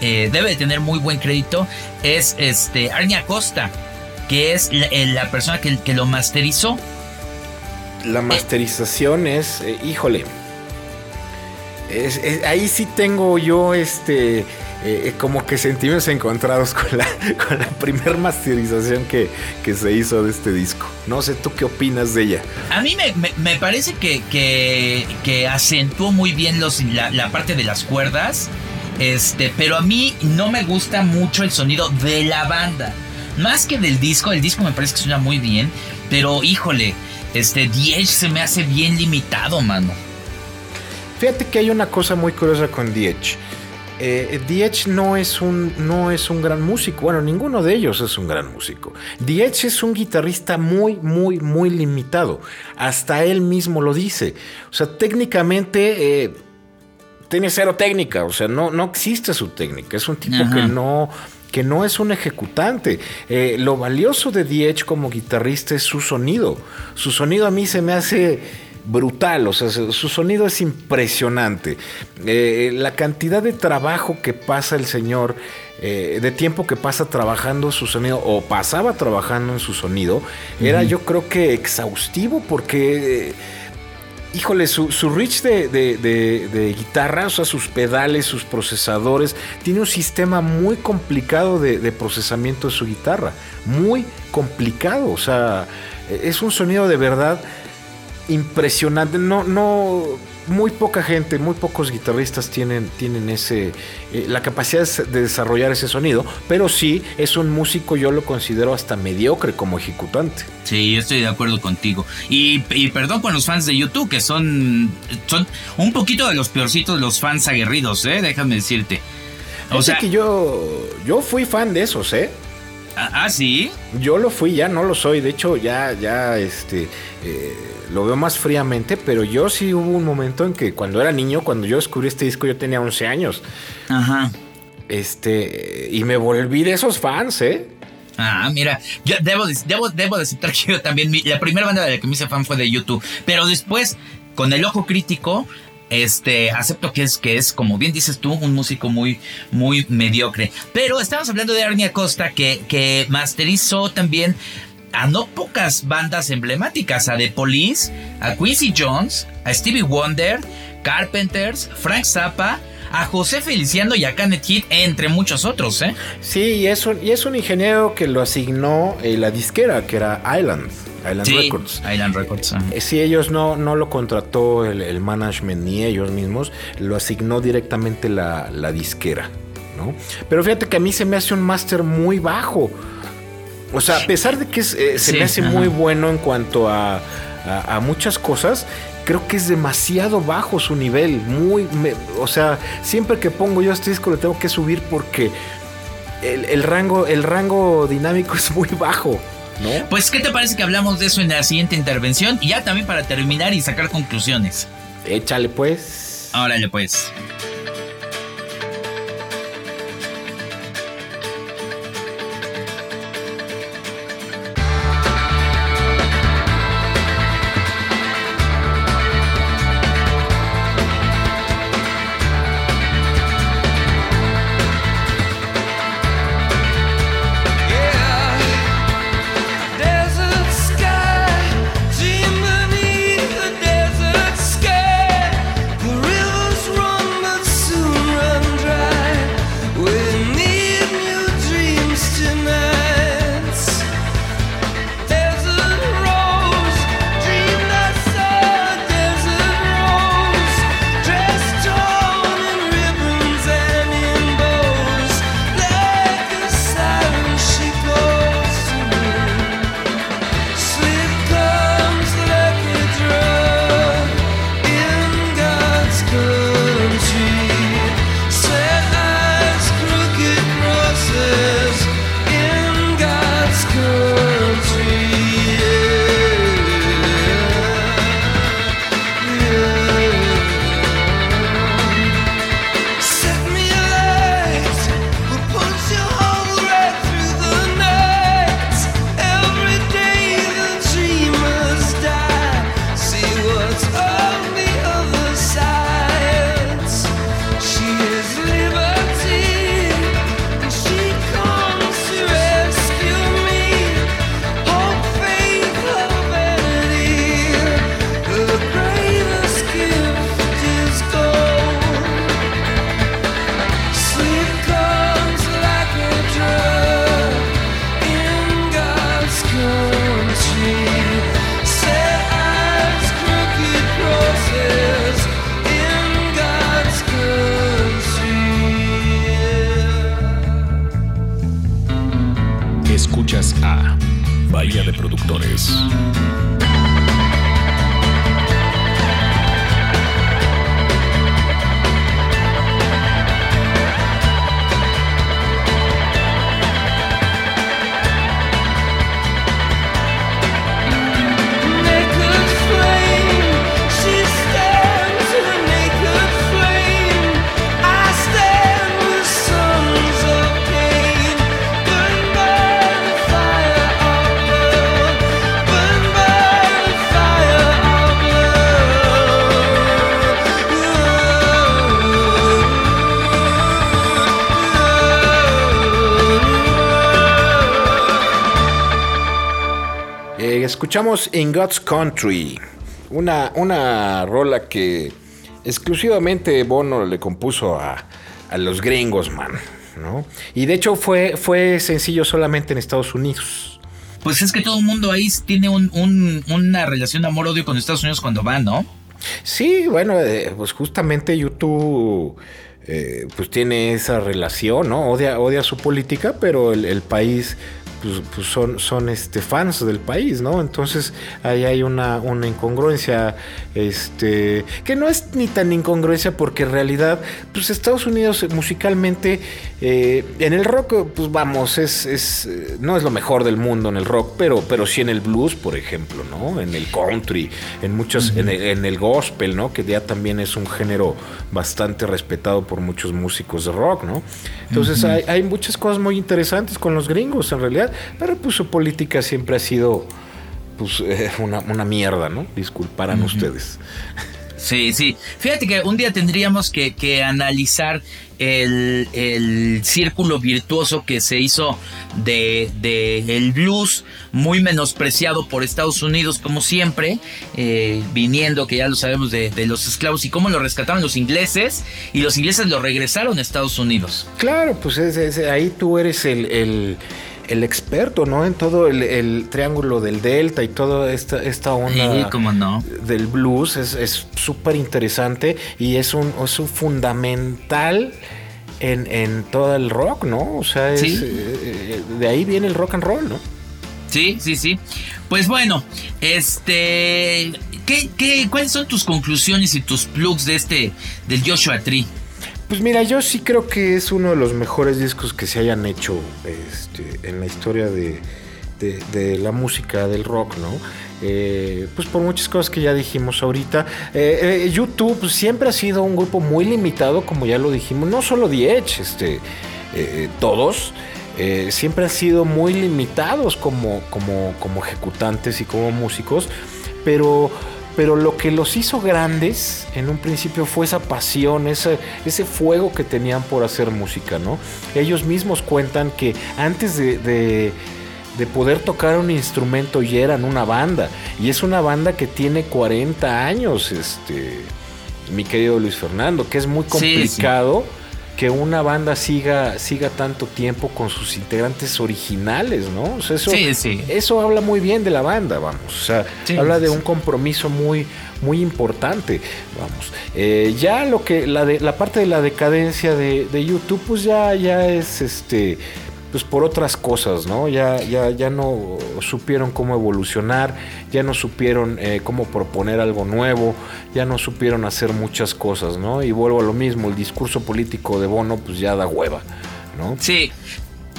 eh, debe de tener muy buen crédito es este Arnie Acosta que es la, persona que, que, lo masterizó. La masterización es, eh, híjole, ahí sí tengo yo este... Eh, como que sentimientos encontrados con la, <laughs> con la masterización que, se hizo de este disco. No sé, ¿tú qué opinas de ella? A mí me, parece que, acentuó muy bien la, la, parte de las cuerdas, este, pero a mí no me gusta mucho el sonido de la banda. Más que del disco, el disco me parece que suena muy bien, pero híjole, este The se me hace bien limitado, mano. Fíjate que hay una cosa muy curiosa con The Edge. no es, un, no es un gran músico. Bueno, ninguno de ellos es un gran músico. The es un guitarrista muy, muy, muy limitado. Hasta él mismo lo dice. O sea, técnicamente eh, tiene cero técnica. O sea, no, no existe su técnica. Es un tipo que no que no es un ejecutante. Eh, lo valioso de Diech como guitarrista es su sonido. Su sonido a mí se me hace brutal, o sea, su sonido es impresionante. Eh, la cantidad de trabajo que pasa el señor, eh, de tiempo que pasa trabajando su sonido, o pasaba trabajando en su sonido, era yo creo que exhaustivo porque híjole, su, su reach de, guitarra, o sea, sus pedales, sus procesadores, tiene un sistema muy complicado de, procesamiento de su guitarra. Muy complicado, o sea, es un sonido de verdad impresionante. No, no, muy poca gente, muy pocos guitarristas tienen, tienen ese, eh, la capacidad de desarrollar ese sonido, pero sí es un músico, yo lo considero hasta mediocre como ejecutante. Sí, yo estoy de acuerdo contigo. Y, perdón con los fans de YouTube, que son, son un poquito de los peorcitos los fans aguerridos, ¿eh? déjame decirte. O sea que yo, yo fui fan de esos, ¿eh? Ah, ah, sí. Yo lo fui, ya no lo soy. De hecho, ya, ya, este, eh, lo veo más fríamente. Pero yo sí hubo un momento en que cuando era niño, cuando yo descubrí este disco, yo tenía 11 años. Ajá. Este, y me volví de esos fans, ¿eh? Ah, mira, yo debo, debo, debo de aceptar que yo también, la primera banda de la que me hice fan fue de YouTube, pero después, con el ojo crítico, este, acepto que es, que es, como bien dices tú, un músico muy, muy mediocre. Pero estamos hablando de Arnie Acosta, que, que masterizó también a no pocas bandas emblemáticas, a The Police, a Quincy Jones, a Stevie Wonder, Carpenters, Frank Zappa, a José Feliciano y a Kenneth Heat, entre muchos otros, ¿eh? Sí, y es un, y es un ingeniero que lo asignó eh, la disquera, que era Island. Island Records. Island Records. Eh, si ellos no, no lo contrató el, management ni ellos mismos, lo asignó directamente la, disquera. ¿no? Pero fíjate que a mí se me hace un máster muy bajo. O sea, a pesar de que eh, se me hace muy bueno en cuanto a, a, muchas cosas, creo que es demasiado bajo su nivel. Muy, o sea, siempre que pongo yo este disco lo tengo que subir porque el, el, rango, el rango dinámico <laughs> es muy bajo. Pues, ¿qué te parece que hablamos de eso en la siguiente intervención? Y ya también para terminar y sacar conclusiones. Échale pues. Órale pues. Escuchamos In God's Country, una, una rola que exclusivamente Bono le compuso a, los gringos, man. ¿no? Y de hecho fue, fue sencillo solamente en Estados Unidos. pues es que todo el mundo ahí tiene un, un, una relación amor-odio con Estados Unidos cuando va, ¿no? Sí, bueno, eh, pues justamente YouTube eh, pues tiene esa relación, ¿no? Odia, odia su política, pero el, el país pues, pues, son, son este, fans del país, ¿no? Entonces ahí hay una, una incongruencia, este, que no es ni tan incongruencia porque en realidad, pues Estados Unidos musicalmente, eh, en el rock, pues vamos, es, es, no es lo mejor del mundo en el rock, pero, pero sí en el blues, por ejemplo, ¿no? En el country, en muchos, en, el, en, el, gospel, ¿no? Que ya también es un género bastante respetado por muchos músicos de rock, ¿no? Entonces hay, hay muchas cosas muy interesantes con los gringos, en realidad pero pues su política siempre ha sido pues <laughs> eh, una, una, mierda, ¿no? Disculparán ustedes. Sí, sí. Fíjate que un día tendríamos que, que analizar el, el, círculo virtuoso que se hizo de, de, el blues, muy menospreciado por Estados Unidos, como siempre, eh, viniendo, que ya lo sabemos, de, de, los esclavos y cómo lo rescataron los ingleses, y los ingleses lo regresaron a Estados Unidos. Claro, pues es, es, ahí tú eres el, el el experto, ¿no? En todo el, triángulo del delta y toda esta, esta onda no? del blues es súper interesante y es un, es un fundamental en, en, todo el rock, ¿no? O sea, es, eh, de ahí viene el rock and roll, ¿no? Sí, sí, sí. Pues bueno, este, ¿qué, qué, cuáles son tus conclusiones y tus plugs de este, del Joshua Tree? Pues mira, yo sí creo que es uno de los mejores discos que se hayan hecho este, en la historia de, la música del rock, ¿no? Eh, pues por muchas cosas que ya dijimos ahorita. Eh, eh, YouTube siempre ha sido un grupo muy limitado, como ya lo dijimos, no solo The Edge, este, todos. siempre han sido muy limitados como, como ejecutantes y como músicos, pero pero lo que los hizo grandes en un principio fue esa pasión, ese, ese fuego que tenían por hacer música, ¿no? Ellos mismos cuentan que antes de, de, poder tocar un instrumento ya eran una banda, y es una banda que tiene 40 años, este, mi querido Luis Fernando, que es muy complicado. Sí, sí que una banda siga, siga tanto tiempo con sus integrantes originales, ¿no? O sea, eso, sí, sí. eso habla muy bien de la banda, vamos. O sea, sí, habla de un compromiso muy, muy importante, vamos. Eh, ya lo que, la, de, la parte de la decadencia de, de YouTube, pues ya, ya es este pues por otras cosas, ¿no? Ya, ya, ya no supieron cómo evolucionar, ya no supieron eh, cómo proponer algo nuevo, ya no supieron hacer muchas cosas, ¿no? Y vuelvo a lo mismo, el discurso político de Bono pues ya da hueva, ¿no? Sí.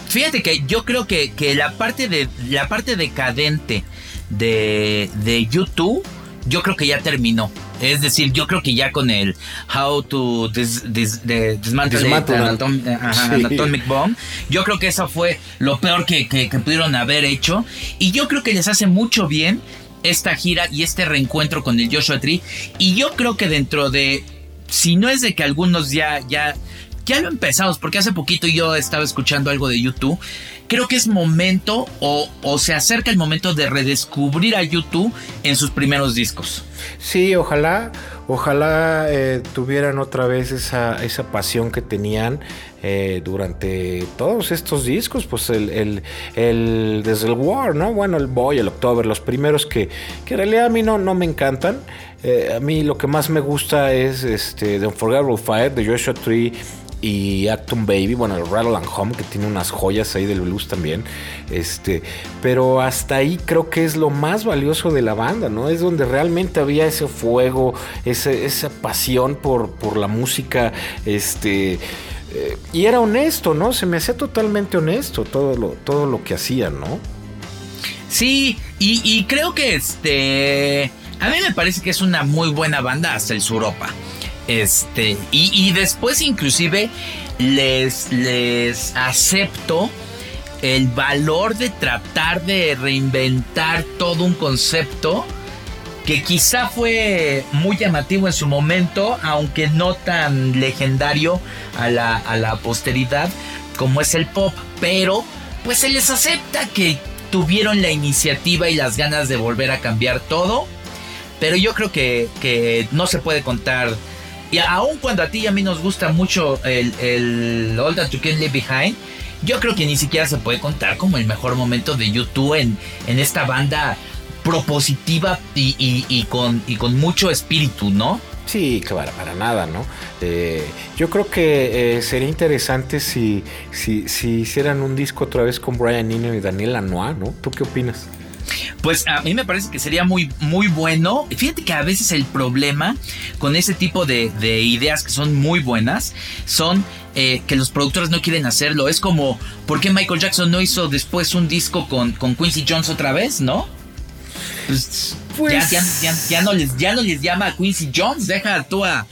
Fíjate que yo creo que, que la parte de la parte decadente de, de YouTube yo creo que ya terminó. Es decir, yo creo que ya con el How to dis, dis, de, Dismantle, Dismantle Anatom, ajá, sí. Atomic Bomb, yo creo que eso fue lo peor que, que, que pudieron haber hecho. Y yo creo que les hace mucho bien esta gira y este reencuentro con el Joshua Tree. Y yo creo que dentro de, si no es de que algunos ya, ya, ya lo empezamos, porque hace poquito yo estaba escuchando algo de YouTube creo que es momento o, se acerca el momento de redescubrir a YouTube en sus primeros discos. Sí, ojalá, ojalá eh, tuvieran otra vez esa, esa pasión que tenían eh, durante todos estos discos, pues el, el, el, desde el War, ¿no? Bueno, el Boy, el October, los primeros que, que en realidad a mí no, no me encantan. Eh, a mí lo que más me gusta es este, The Unforgettable Fire de Joshua Tree y Acton Baby, bueno, el Rattle and Home, que tiene unas joyas ahí del blues también. Este, pero hasta ahí creo que es lo más valioso de la banda, ¿no? Es donde realmente había ese fuego, esa pasión por, por la música, este. Eh, y era honesto, ¿no? Se me hacía totalmente honesto todo lo, todo lo que hacían, ¿no? Sí, y, y creo que este. A mí me parece que es una muy buena banda hasta el Suropa. Este, y, después inclusive les, les acepto el valor de tratar de reinventar todo un concepto que quizá fue muy llamativo en su momento, aunque no tan legendario a la, a la posteridad como es el pop, pero pues se les acepta que tuvieron la iniciativa y las ganas de volver a cambiar todo, pero yo creo que, que no se puede contar y aun cuando a ti y a mí nos gusta mucho el, el All That You Can Leave Behind, yo creo que ni siquiera se puede contar como el mejor momento de YouTube en, en esta banda propositiva y, con, y con mucho espíritu, ¿no? Sí, claro, para nada, ¿no? Eh, yo creo que eh, sería interesante si, si, si, hicieran un disco otra vez con Brian Eno y Daniel Lanois, ¿no? ¿Tú qué opinas? Pues a mí me parece que sería muy, muy bueno. Fíjate que a veces el problema con ese tipo de, ideas que son muy buenas son eh, que los productores no quieren hacerlo. Es como, ¿por qué Michael Jackson no hizo después un disco con, con Quincy Jones otra vez, no? Pues, pues ya, no les, ya no les llama a Quincy Jones, deja tú a,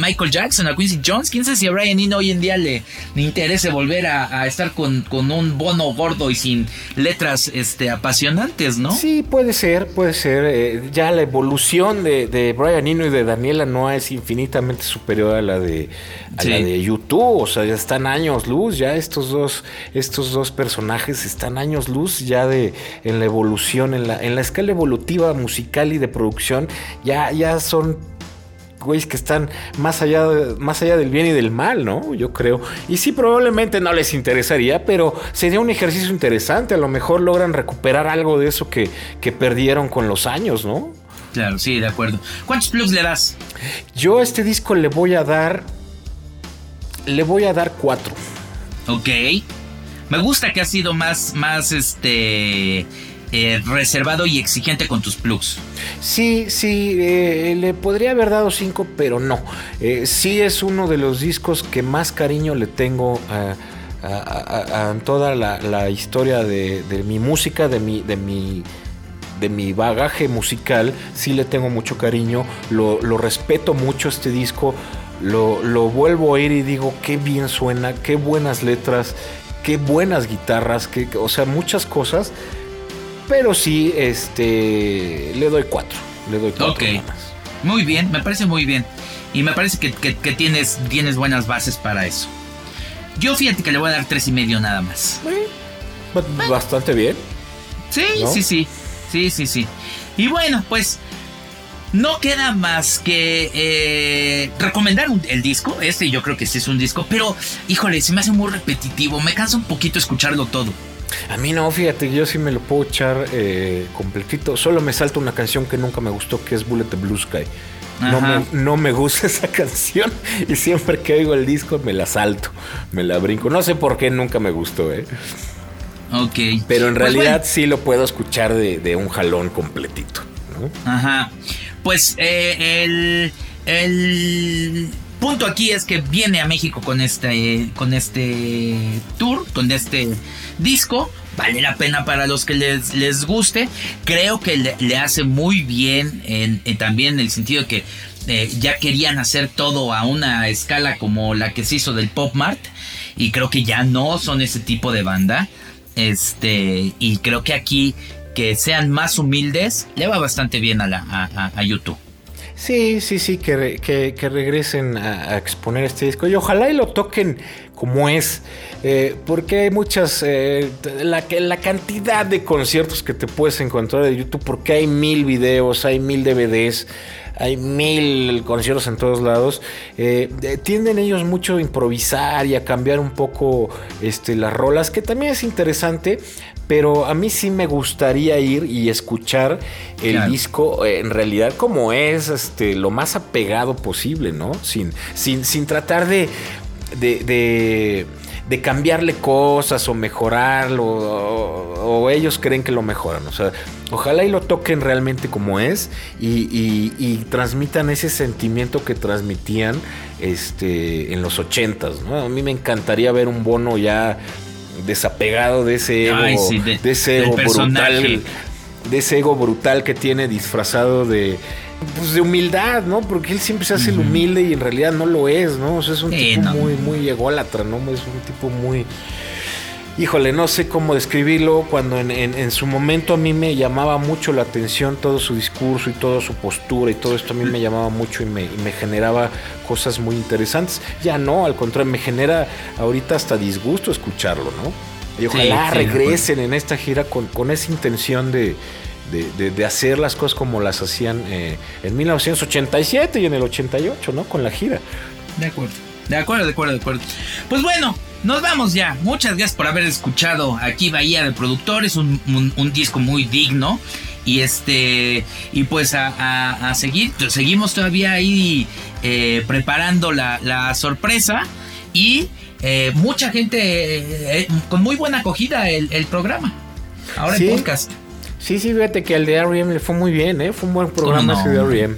Michael Jackson, a Quincy Jones. Quién sabe si a Brian Eno hoy en día le, interese volver a, estar con, con, un bono gordo y sin letras este, apasionantes, ¿no? Sí, puede ser, puede ser. Eh, ya la evolución de, de, Brian Eno y de Daniela Noah es infinitamente superior a la de, a la de YouTube. O sea, ya están años luz, ya estos dos, estos dos personajes están años luz ya de en la evolución, en la, en la escala evolutiva musical y de producción ya, ya son güeyes que están más allá, más allá del bien y del mal, ¿no? Yo creo. Y sí, probablemente no les interesaría, pero sería un ejercicio interesante. A lo mejor logran recuperar algo de eso que, que perdieron con los años, ¿no? Claro, sí, de acuerdo. ¿Cuántos plugs le das? Yo a este disco le voy a dar. Le voy a dar cuatro. Ok. Me gusta que ha sido más, más este eh, reservado y exigente con tus plugs. Sí, sí, eh, le podría haber dado cinco, pero no. Eh, sí es uno de los discos que más cariño le tengo a, toda la, historia de, mi música, de mi, de mi de mi bagaje musical, sí le tengo mucho cariño, lo, respeto mucho este disco, lo, vuelvo a oír y digo, qué bien suena, qué buenas letras, qué buenas guitarras, que, o sea, muchas cosas pero sí, este, le doy cuatro. Le doy cuatro. Ok. Muy bien, me parece muy bien. Y me parece que, tienes, tienes buenas bases para eso. Yo fíjate que le voy a dar tres y medio nada más. Bastante bien. Sí, sí, sí. Sí, sí, sí. Y bueno, pues no queda más que eh, recomendar el disco. Este yo creo que sí es un disco, pero híjole, se me hace muy repetitivo. Me cansa un poquito escucharlo todo. A mí no, fíjate, yo sí me lo puedo echar eh, completito. Solo me salta una canción que nunca me gustó, que es Bullet the Blue Sky. No me, no me, gusta <laughs> esa canción y siempre que oigo el disco me la salto, me la brinco. No sé por qué nunca me gustó, ¿eh? Ok. Pero en pues realidad sí lo puedo escuchar de, un jalón completito. Ajá. Pues eh, el, el punto aquí es que viene a México con este, con este tour, con este disco. Vale la pena para los que les, les guste. Creo que le, hace muy bien en, también en el sentido de que eh, ya querían hacer todo a una escala como la que se hizo del Pop Mart. Y creo que ya no son ese tipo de banda. Este, y creo que aquí que sean más humildes le va bastante bien a, la, a YouTube. Sí, sí, sí, que, que, regresen a, exponer este disco y ojalá y lo toquen como es, eh, porque hay muchas, eh, la, la cantidad de conciertos que te puedes encontrar de YouTube, porque hay mil videos, hay mil DVDs, hay mil conciertos en todos lados. Eh, tienden ellos mucho a improvisar y a cambiar un poco este, las rolas, que también es interesante, pero a mí sí me gustaría ir y escuchar el disco eh, en realidad como es este, lo más apegado posible, ¿no? Sin, sin, sin tratar de, de, de, cambiarle cosas o mejorarlo, o, ellos creen que lo mejoran. O sea, ojalá y lo toquen realmente como es y, transmitan ese sentimiento que transmitían este, en los ochentas, ¿no? A mí me encantaría ver un bono ya desapegado de ese ego, de, ese ego brutal, de ese ego brutal que tiene disfrazado de pues de humildad, ¿no? Porque él siempre se hace el humilde y en realidad no lo es, ¿no? O sea, es un tipo muy muy ególatra, ¿no? Es un tipo muy híjole, no sé cómo describirlo, cuando en, su momento a mí me llamaba mucho la atención todo su discurso y toda su postura y todo esto a mí me llamaba mucho y me, generaba cosas muy interesantes. Ya no, al contrario, me genera ahorita hasta disgusto escucharlo, ¿no? Y ojalá regresen en esta gira con, con esa intención de, de, hacer las cosas como las hacían eh, en 1987 y en el 88, ¿no? Con la gira. De acuerdo, de acuerdo, de acuerdo, de acuerdo. Pues bueno, Nos vamos ya. Muchas gracias por haber escuchado aquí Bahía de Productores, un, un, disco muy digno. Y este, y pues a, a, seguir, seguimos todavía ahí eh, preparando la, la, sorpresa. Y eh, mucha gente, eh, con muy buena acogida el, el programa. Ahora el podcast. Sí, sí, fíjate que el de R.E.M. le fue muy bien, ¿eh? Fue un buen programa ese de R.E.M.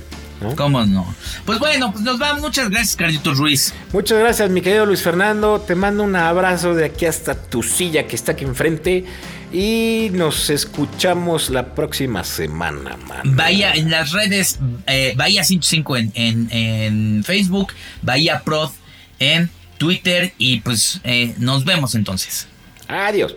¿Cómo no? Pues bueno, pues nos vamos. Muchas gracias, Carlitos Ruiz. Muchas gracias, mi querido Luis Fernando. Te mando un abrazo de aquí hasta tu silla que está aquí enfrente. Y nos escuchamos la próxima semana, man. Vaya en las redes, eh, Bahía 105 en, en, Facebook, Bahía Prod en Twitter. Y pues eh, nos vemos entonces. Adiós.